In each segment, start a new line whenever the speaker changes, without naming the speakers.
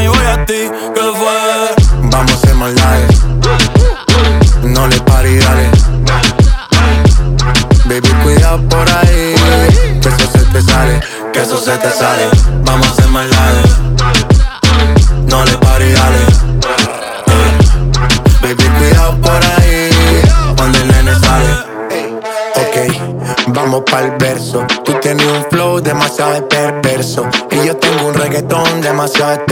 a
ti. ¿Qué fue?
Vamos a hacer maldades. No le pare dale. Baby, cuidado por ahí. Que eso se te sale. Que eso se te sale. Vamos a hacer maldades. No le pare dale. Baby, cuidado por ahí. Cuando el nene sale. Ok, vamos pa'l verso. Tú tienes un flow demasiado perverso. Y yo tengo un reggaetón demasiado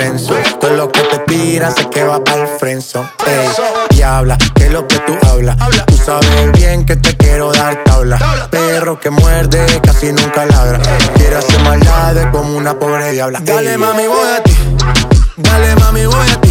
tiran sé que va pa'l frenzo. Ey, y habla, que es lo que tú hablas. Tú sabes bien que te quiero dar tabla. Perro que muerde, casi nunca ladra. Quiero hacer maldades como una pobre diabla. Dale, mami, voy a ti. Dale, mami, voy a ti.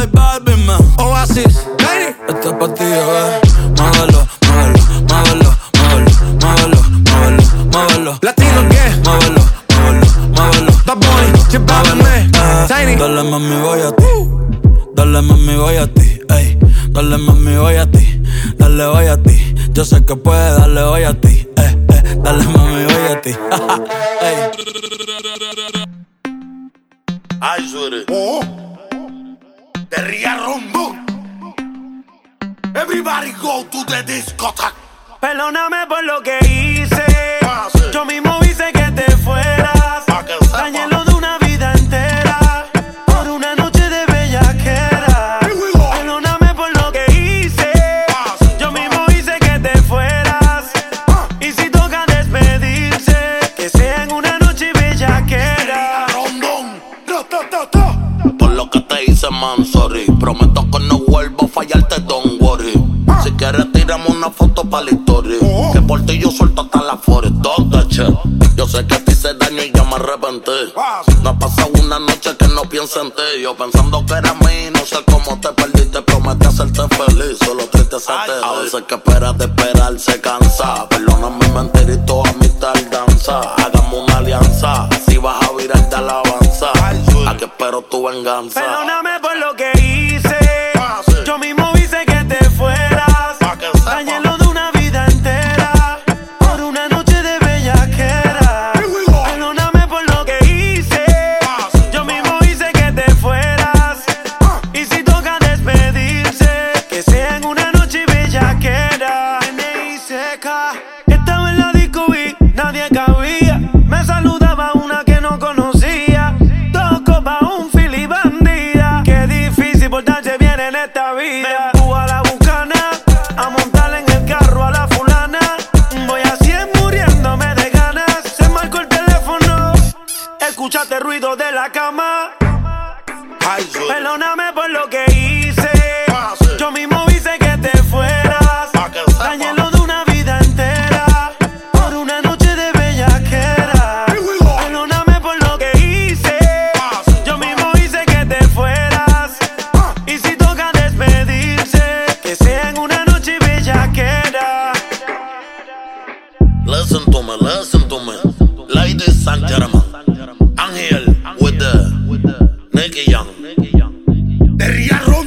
J Balvin, man.
Oasis. Lady.
Este es pa' ti, bebé. Muévelo, muévelo, muévelo, muévelo, muévelo, muévelo, muévelo.
Latino, yeah.
Muévelo, muévelo, muévelo.
Bad Bunny, man.
Eh,
Tiny.
Dale mami, voy a ti. Dale mami, voy a ti. Ey, dale mami, voy a ti. Dale, voy a ti. Yo sé que puedes, dale, voy a ti. Eh, eh, dale mami, voy a ti. Ey.
Ay, suere.
Oh. The real rumbo. Everybody go to the discotheque.
Perdóname por lo que hice.
Ah, sí.
Yo mismo hice que te fueras. Dañé te
hice, sorry. Prometo que no vuelvo a fallarte, don't worry. Si quieres, tiramos una foto para la historia. Que por ti yo suelto hasta la forest, don't. Yo sé que ti se daño y ya me arrepenté. No ha pasado una noche que no piense en ti. Yo pensando que era mí, no sé cómo te perdiste. Prometí hacerte feliz, solo triste se te A veces que esperas de esperar se cansa. Perdóname mentir y toda mi tardanza. Hagamos una alianza, así vas a virar de alabanza. Aquí espero tu venganza.
Perdóname quería robar.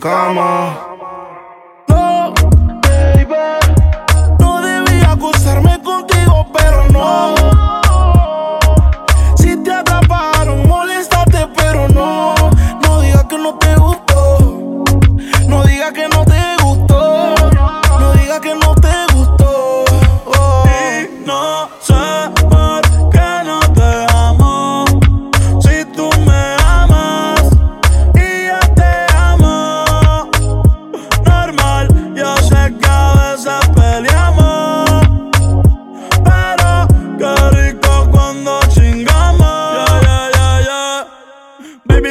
come on.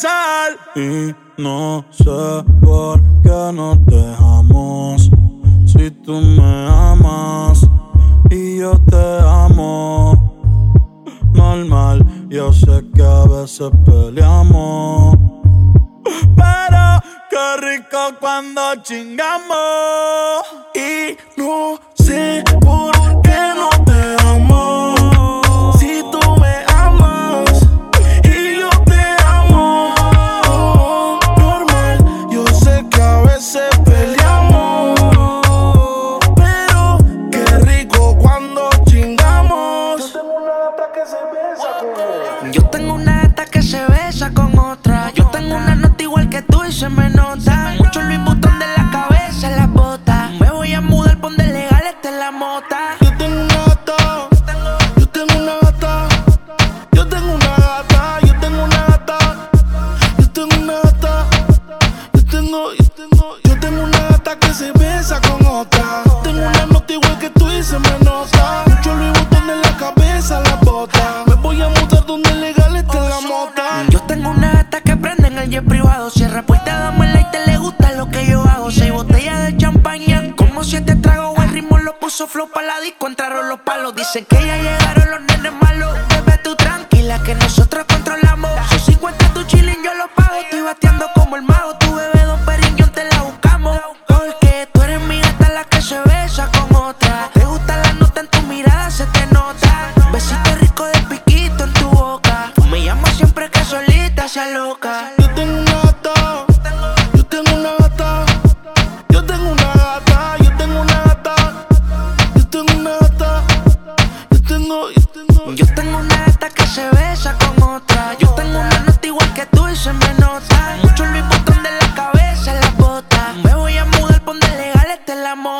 pensar. Y no sé por qué nos dejamos. Si tú me amas y yo te amo. Normal, yo sé que a veces peleamos. Pero qué rico cuando chingamos.
Y no sé por qué no
tengo una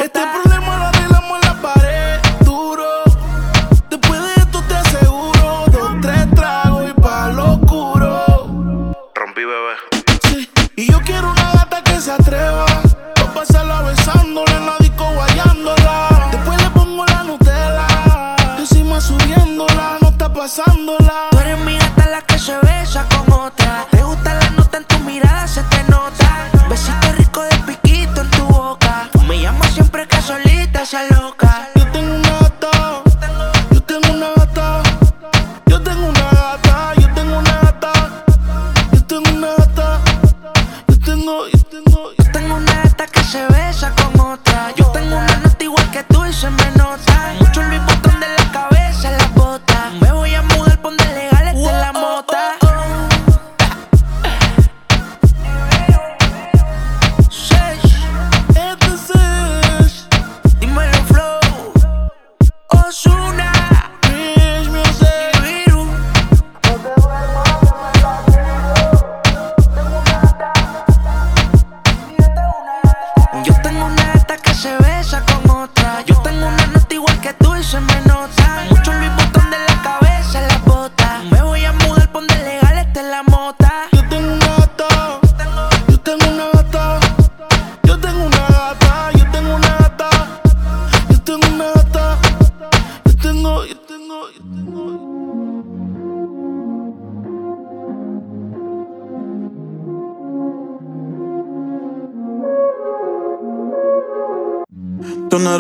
¡Está
pronto! nota.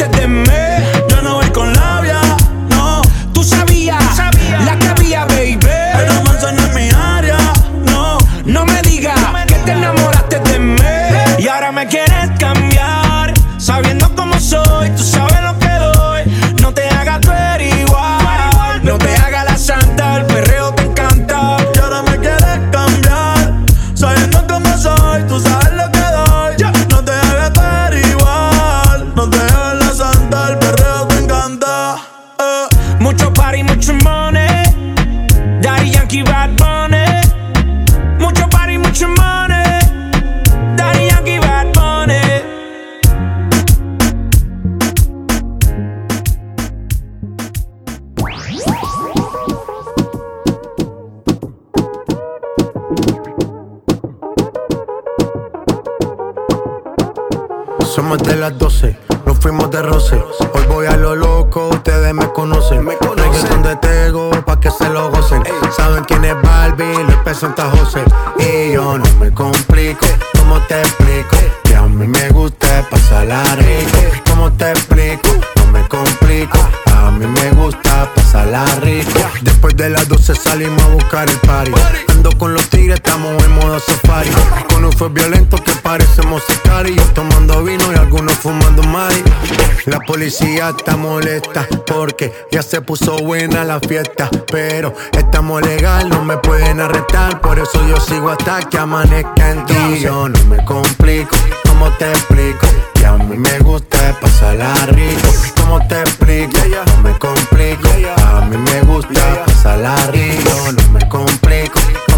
antes de
los tigres, estamos en modo safari. Con un fue violento que parecemos y Yo tomando vino y algunos fumando mari. La policía está molesta porque ya se puso buena la fiesta. Pero estamos legal, no me pueden arrestar. Por eso yo sigo hasta que amanezca en ti. Yo no me complico, ¿cómo te explico? Que a mí me gusta pasarla rico. ¿Cómo te explico? No me complico. A mí me gusta pasarla rico. No me complico.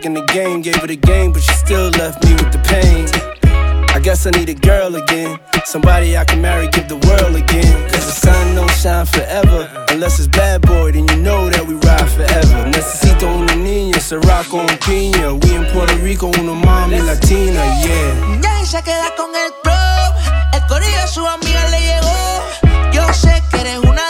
Back in the game gave it a game, but she still left me with the pain. I guess I need a girl again. Somebody I can marry, give the world again. Cause the sun don't shine forever. Unless it's bad boy, then you know that we ride forever. Necesito una niña, Ciroc con piña. We in Puerto Rico, una mami latina, yeah.
Ya se queda con el pro. El corillo de su amiga le llegó. Yo sé que eres una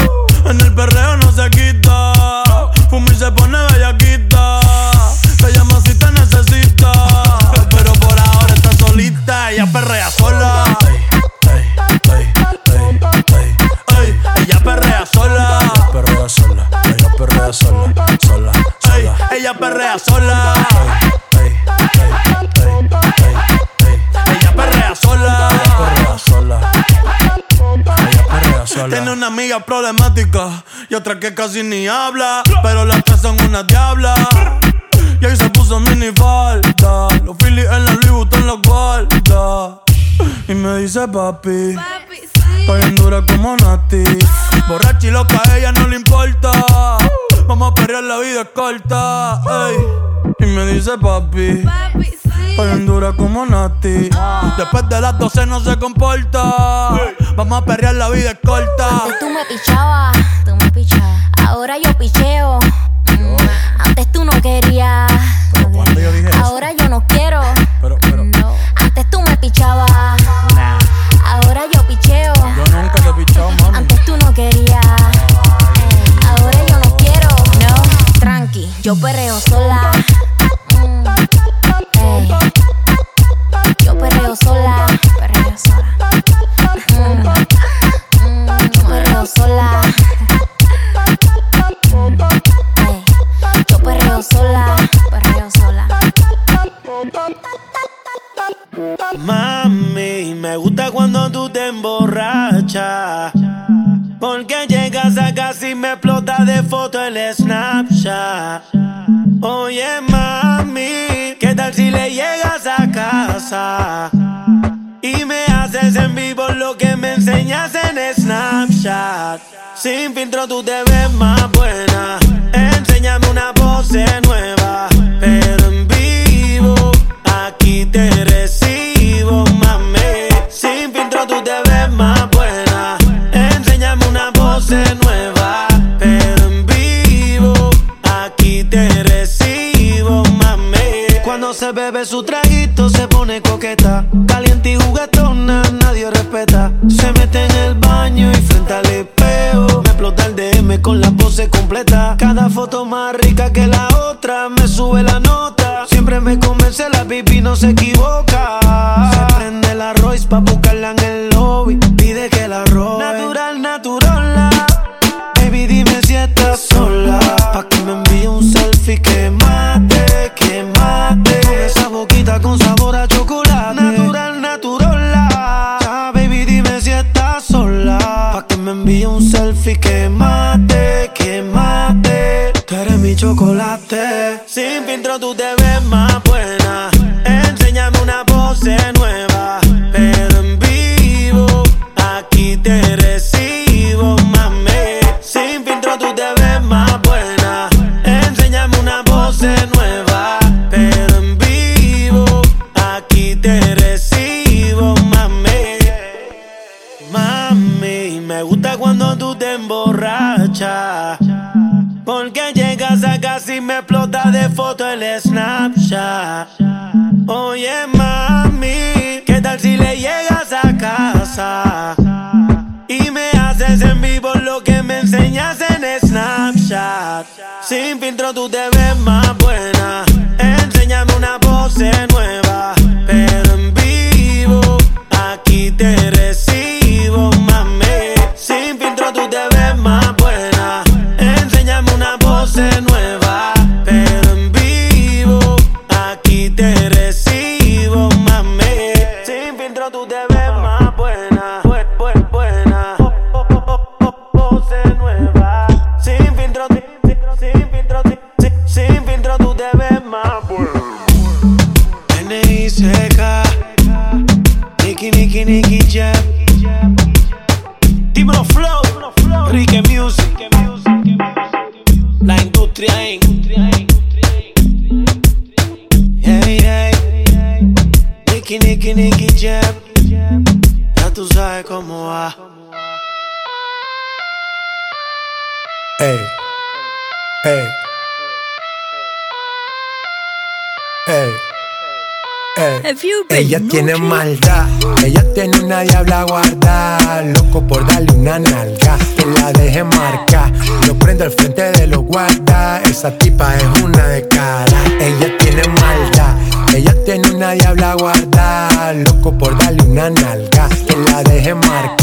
En el perreo no se quita. Fumi se pone bellaquita. Te llama si te necesita. Pero por ahora está solita. Ella perrea sola. Ey, ey, ey, ey, ey. Ella perrea sola.
Perrea sola, ella perrea sola, sola, sola.
ella perrea sola. Sola. Tiene una amiga problemática y otra que casi ni habla. Pero las tres son una diabla. Y ahí se puso mini falta. Los Phillies en la Louis Vuitton los guarda. Y me dice papi. Estoy bien dura como Nati. Borracha y loca, a ella no le importa. Vamos a perrear, la vida es corta. ey. Y me dice papi. Estoy bien dura como Nati. Después de las 12 no se comporta. Vamos a perrear, la vida es corta.
Antes tú me pichabas, tú me pichabas. Ahora yo picheo. Mm, Antes tú no querías.
Pero cuando yo dije eso.
Ahora yo no quiero.
Pero, pero,
No. Antes tú me pichabas.
nah.
Ahora yo picheo.
Yo nunca te he pichado, mami.
Antes tú no querías. Ahora yo no quiero. No. Tranqui, yo perreo sola.
Mami, me gusta cuando tú te emborrachas. Porque llegas a casa y me explota de foto el Snapchat. Oye, mami, ¿qué tal si le llegas a casa? Y me haces en vivo lo que me enseñas en Snapchat. Sin filtro tú te ves más buena. Enséñame una pose nueva. Su traguito se pone coqueta. Caliente y juguetona, nadie respeta. Se mete en el baño y frente al espejo. Me explota el DM con la pose completa. Cada foto más rica que la otra. Me sube la nota. Siempre me convence la pipi, no se equivoca. Se prende la Royce pa' buscarla en el lobby. Pide que la robe. Natural, natural. Baby, dime si estás sola. Pa' que me envíe un selfie que mate, me envíe un selfie que mate, que mate. Tú eres mi chocolate. Sin filtro tú te ves más buena. De foto Jam. Dímelo Flow, Ricky Music. La industria en. Hey, hey. Nicky, Nicky, Nicky Jam. Ya tú sabes cómo va.
Ey, ey, Ella tiene maldad, ella tiene una diabla guardada, loco por darle una nalga, que la deje marcar. Lo prendo al frente de los guardas, esa tipa es una de cara. Ella tiene maldad, ella tiene una diabla guardada, loco por darle una nalga, que la deje marcar.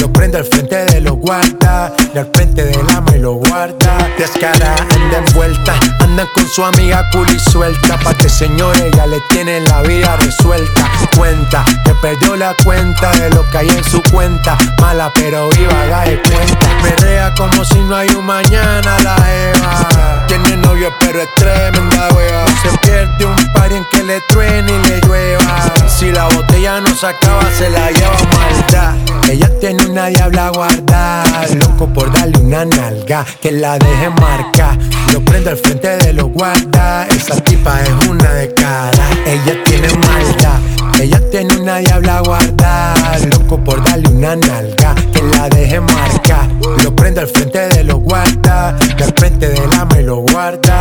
Lo prendo al frente de los guardas, y al frente del ama y lo guarda. Descara, anda envuelta, andan con su amiga cool suelta. Pa' que señores ya le tienen la vida resuelta. Cuenta, que perdió la cuenta de lo que hay en su cuenta. Mala pero viva, haga de cuenta. Perrea como si no hay un mañana la Eva. Tiene novio pero es tremenda wea. Se pierde un par en que le truene y le llueva. Si la botella no se acaba, se la lleva maldad. Ella tiene una diabla guardada, loco por darle una nalga, que la deje marcar. Lo prendo al frente de los guardas, esa tipa es una de cara. Ella tiene maldad, ella tiene una diabla guardada, loco por darle una nalga, que la deje marcar. Lo prendo al frente de los guardas, y al frente del ama y lo guarda.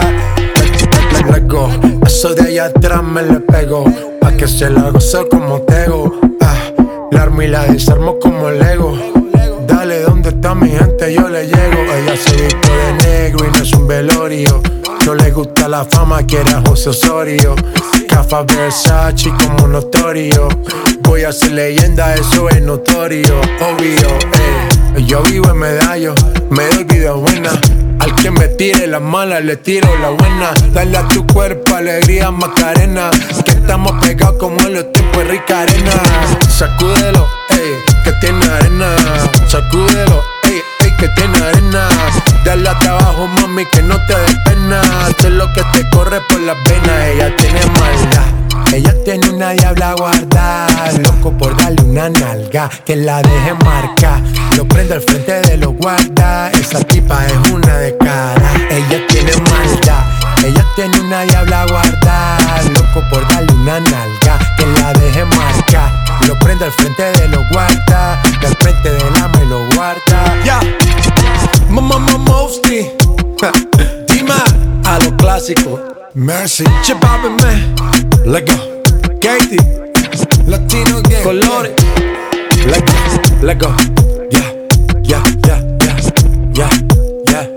Eso de allá atrás me le pego, pa' que se la gozo como tego. Armo y la desarmo como Lego. Dale, ¿dónde está mi gente? Yo le llego. Ella se vistió de negro y no es un velorio. No le gusta la fama, quiere a José Osorio. Cafa Versace como notorio. Voy a ser leyenda, eso es notorio. Obvio, eh. Yo vivo en medallo, me doy vida buena. Al que me tire la mala, le tiro la buena. Dale a tu cuerpo alegría, Macarena. Que estamos pegados como en los tiempos de rica arena. Sacúdelo, ey, que tiene arena. Sacúdelo, ey, ey, que tiene arena. Dale a trabajo, mami, que no te dé pena. Es lo que te corre por las venas. Ella tiene maldad. Ella tiene una diabla guardada, loco por darle una nalga, que la deje marcar. Lo prendo al frente de los guardas, esa tipa es una de cara. Ella tiene maldad, ella tiene una diabla guardada, loco por darle una nalga, que la deje marcar. Lo prendo al frente de los guardas, y al frente del ama y lo guarda. Ya, mamá, mostly. Dima, a lo clásico. Mercy, Chipabe, man. Let go. Katie, Latino gang. Colores. Let go, let go. Yeah, yeah, yeah, yeah, yeah, yeah,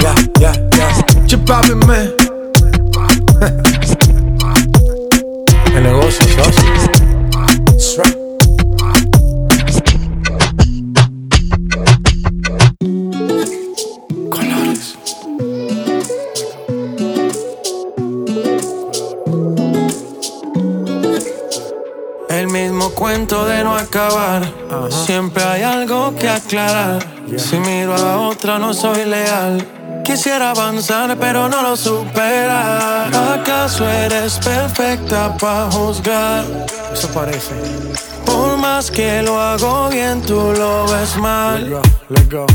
yeah, yeah, yeah. Chipabe, man.
Acabar. Siempre hay algo que aclarar. Si miro a otra, no soy leal. Quisiera avanzar, pero no lo supera. ¿Acaso eres perfecta para juzgar?
Eso parece.
Por más que lo hago bien, tú lo ves mal.
Let go, let go.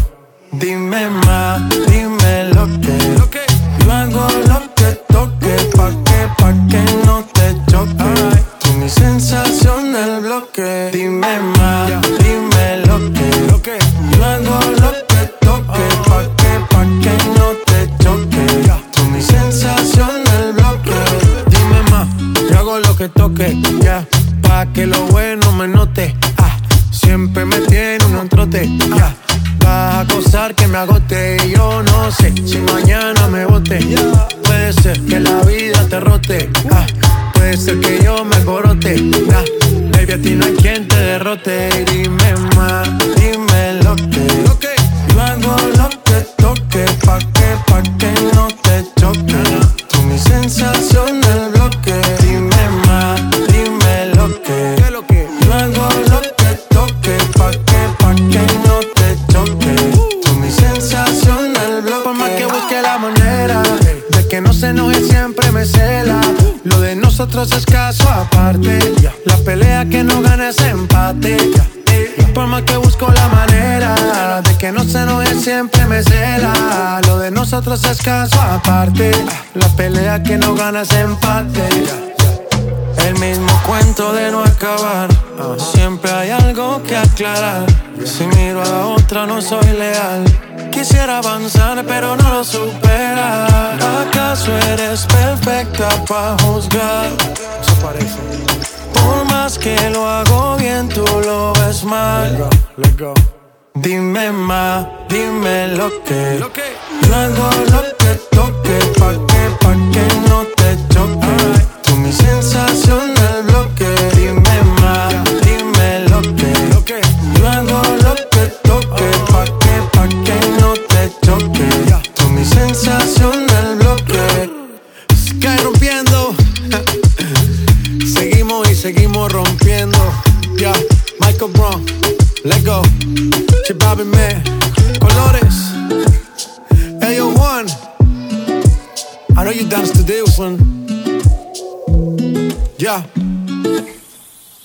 Dime más, dime lo que. Yo hago lo que toque, pa' que, pa' que no te choque. Toque,
ya, pa' que lo bueno me note. Ah, siempre me tiene un trote, ya. Vas a acosar que me agote
Que no gana es empate. El mismo cuento de no acabar. Siempre hay algo que aclarar. Si miro a la otra, no soy leal. Quisiera avanzar, pero no lo supera. ¿Acaso eres perfecta para juzgar? Por más que lo hago bien, tú lo ves mal. Dime más, dime lo que. No hago lo que toque, pa'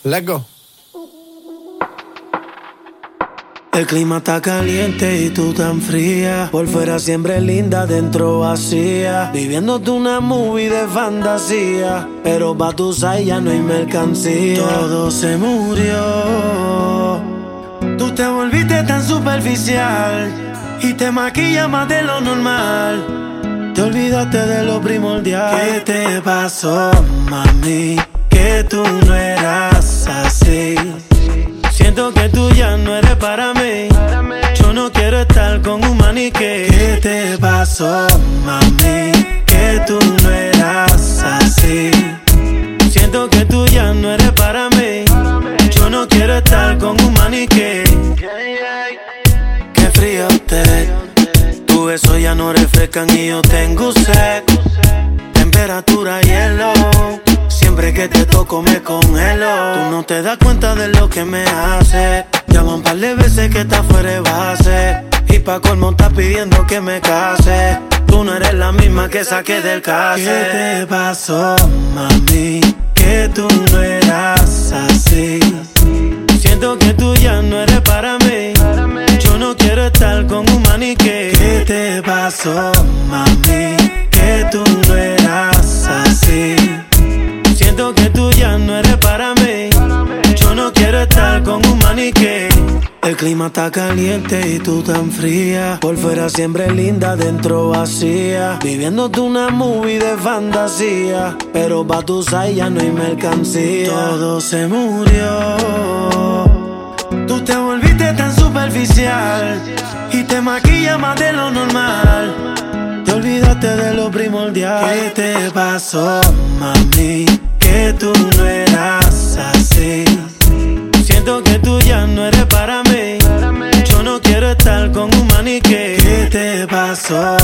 let go.
El clima está caliente y tú tan fría. Por fuera siempre linda, dentro vacía. Viviéndote una movie de fantasía. Pero pa' tu side ya no hay mercancía. Todo se murió. Tú te volviste tan superficial. Y te maquillas más de lo normal. Te olvidaste de lo primordial. ¿Qué te pasó, mami? Que tú no eras Siento que tú ya no eres para mí. Yo no quiero estar con un maniquí. ¿Qué te pasó, mami? Que tú que me hace. Llama un par de veces que está fuera de base. Y pa' colmo estás pidiendo que me case. Tú no eres la misma que saqué del case. ¿Qué te pasó, mami? Que tú no eras así. Siento que tú ya no eres para mí. Yo no quiero estar con un maniquí. ¿Qué te pasó, mami? Que tú no eras así. Siento que tú ya no eres para mí. Yo no quiero estar con un maniquí. El clima está caliente y tú tan fría. Por fuera siempre linda, dentro vacía. Viviéndote una movie de fantasía. Pero pa' tu side ya no hay mercancía. Todo se murió. Tú te volviste tan superficial. Y te maquillas más de lo normal. Te olvidaste de lo primordial. ¿Qué te pasó, mami? Que tú no eras así. Siento que tú ya no eres para mí. Yo no quiero estar con un maniquí. ¿Qué te pasó,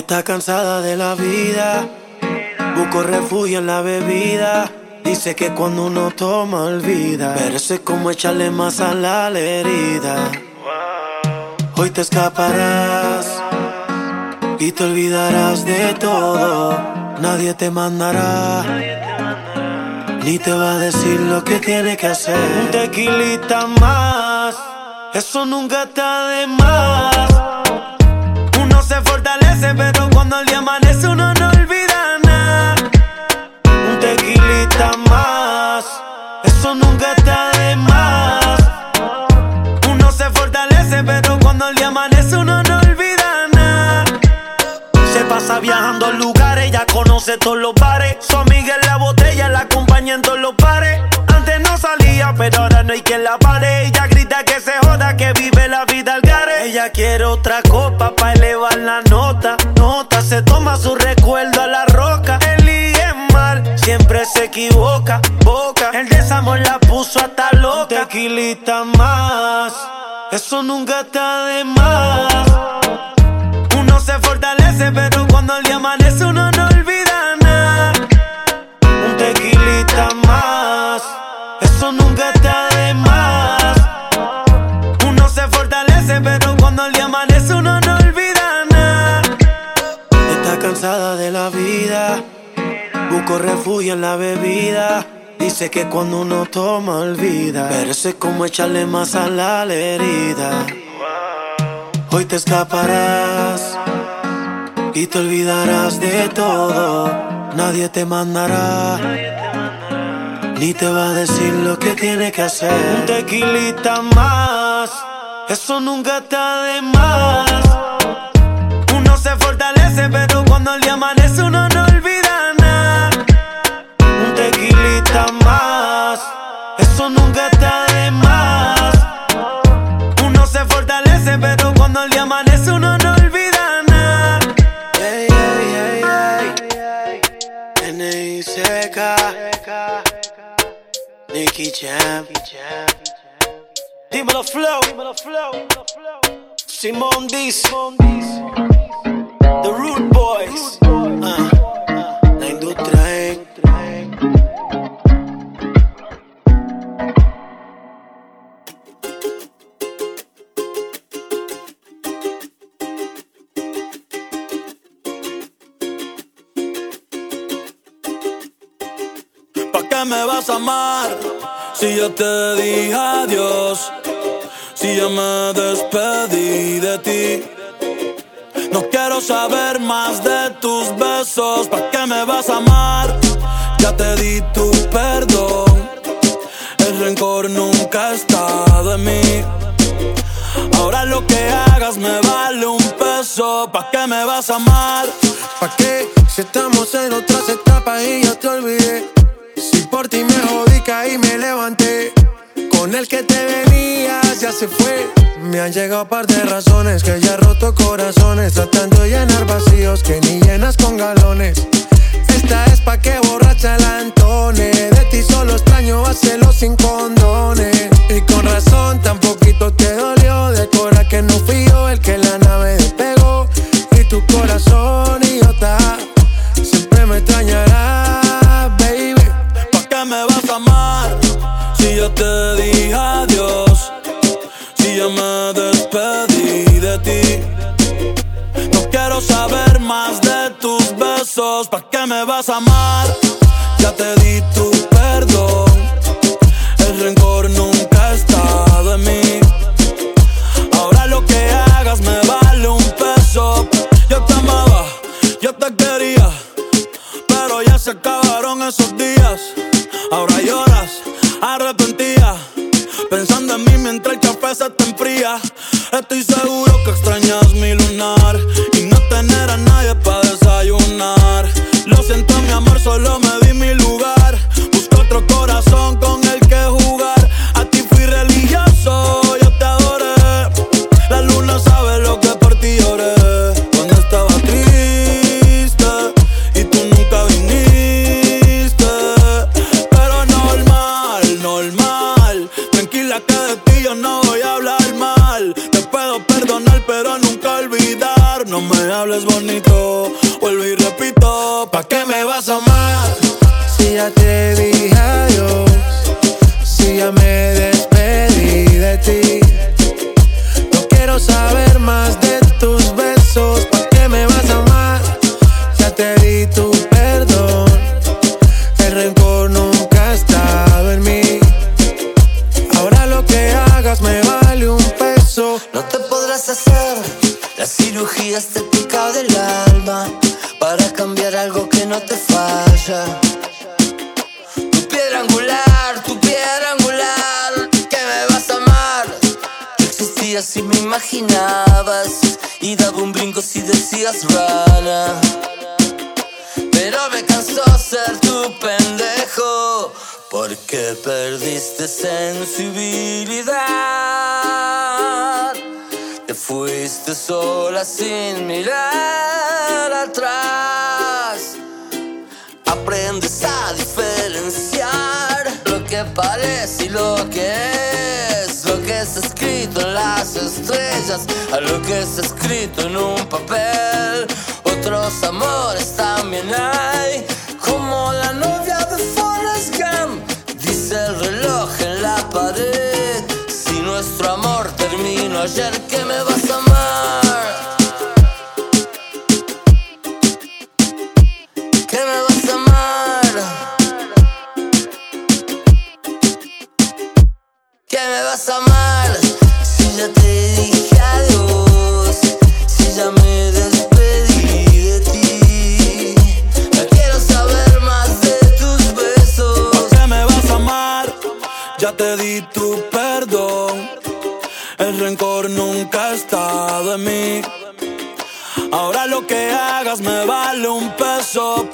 Está cansada de la vida, busco refugio en la bebida. Dice que cuando uno toma olvida, pero eso es como echarle más a la herida. Hoy te escaparás y te olvidarás de todo. Nadie te mandará ni te va a decir lo que tiene que hacer. Un tequilita más, eso nunca está de más. Uno se fortalece, pero cuando el día amanece uno no olvida nada. Un tequilita más, eso nunca está de más. Uno se fortalece, pero cuando el día amanece uno no olvida nada. Se pasa viajando al luz conoce todos los bares. Su amiga en la botella la acompaña en todos los bares. Antes no salía, pero ahora no hay quien la pare. Ella grita que se joda, que vive la vida al gare. Ella quiere otra copa para elevar la nota. Nota, se toma su recuerdo a la roca. El es mal, siempre se equivoca. Boca, el desamor la puso hasta loca. tequilita más, eso nunca está de más. Uno se fortalece, pero cuando el día amanece uno no olvida nada. Un tequilita más, eso nunca está de más. Uno se fortalece, pero cuando el día amanece uno no olvida nada.
Está cansada de la vida, busco refugio en la bebida. Dice que cuando uno toma olvida, pero eso es como echarle más a la herida. Hoy te escaparás y te olvidarás de todo. Nadie te mandará ni te va a decir lo que tiene que hacer.
Un tequilita más, eso nunca está de más. Uno se fortalece, pero cuando el día amanece uno no olvida nada. Un tequilita más, eso nunca está de más.
Nicky Jam.
Dímelo flow, Simón Diz, The Root Boys.
¿Pa' qué me vas a amar? Si yo te dije adiós, si ya me despedí de ti. No quiero saber más de tus besos. ¿Pa' qué me vas a amar? Ya te di tu perdón. El rencor nunca ha estado en mí. Ahora lo que hagas me vale un peso. ¿Pa' qué me vas a amar?
¿Pa' qué? Si estamos en otras etapas y ya te olvidé. Por ti me jodí, caí, me levanté. Con el que te venías ya se fue. Me han llegado par de razones que ya roto corazones. Tratando de llenar vacíos que ni llenas con galones. Esta es pa' que borracha la Antone. De ti solo extraño hacerlo sin condones. Y con razón tan poquito te dolió. De cora que no fui yo el que la nave despegó. Y tu corazón idiota siempre me extrañará,
besos. ¿Pa' qué me vas a amar? Ya te di tu perdón. El rencor nunca ha estado en mí. Ahora lo que hagas me vale un peso. Yo te amaba, yo te quería. Pero ya se acabaron esos días. Ahora lloras, arrepentida. Pensando en mí mientras el café se te enfría. Estoy seguro amor, solo me di mi Te
fuiste sola sin mirar atrás. Aprendes a diferenciar lo que parece y lo que es. Lo que está escrito en las estrellas, a lo que está escrito en un papel. Otros amores también hay, como la novia de Forrest Gump. Dice el reloj en la pared. Nuestro amor terminó ayer, ¿qué me vas a amar? ¿Qué me vas a amar? ¿Qué me vas a amar? Si ya te dije adiós, si ya me despedí de ti. No quiero saber más de tus besos.
¿Por qué me vas a amar? Ya te di tu Ahora lo que hagas me vale un peso.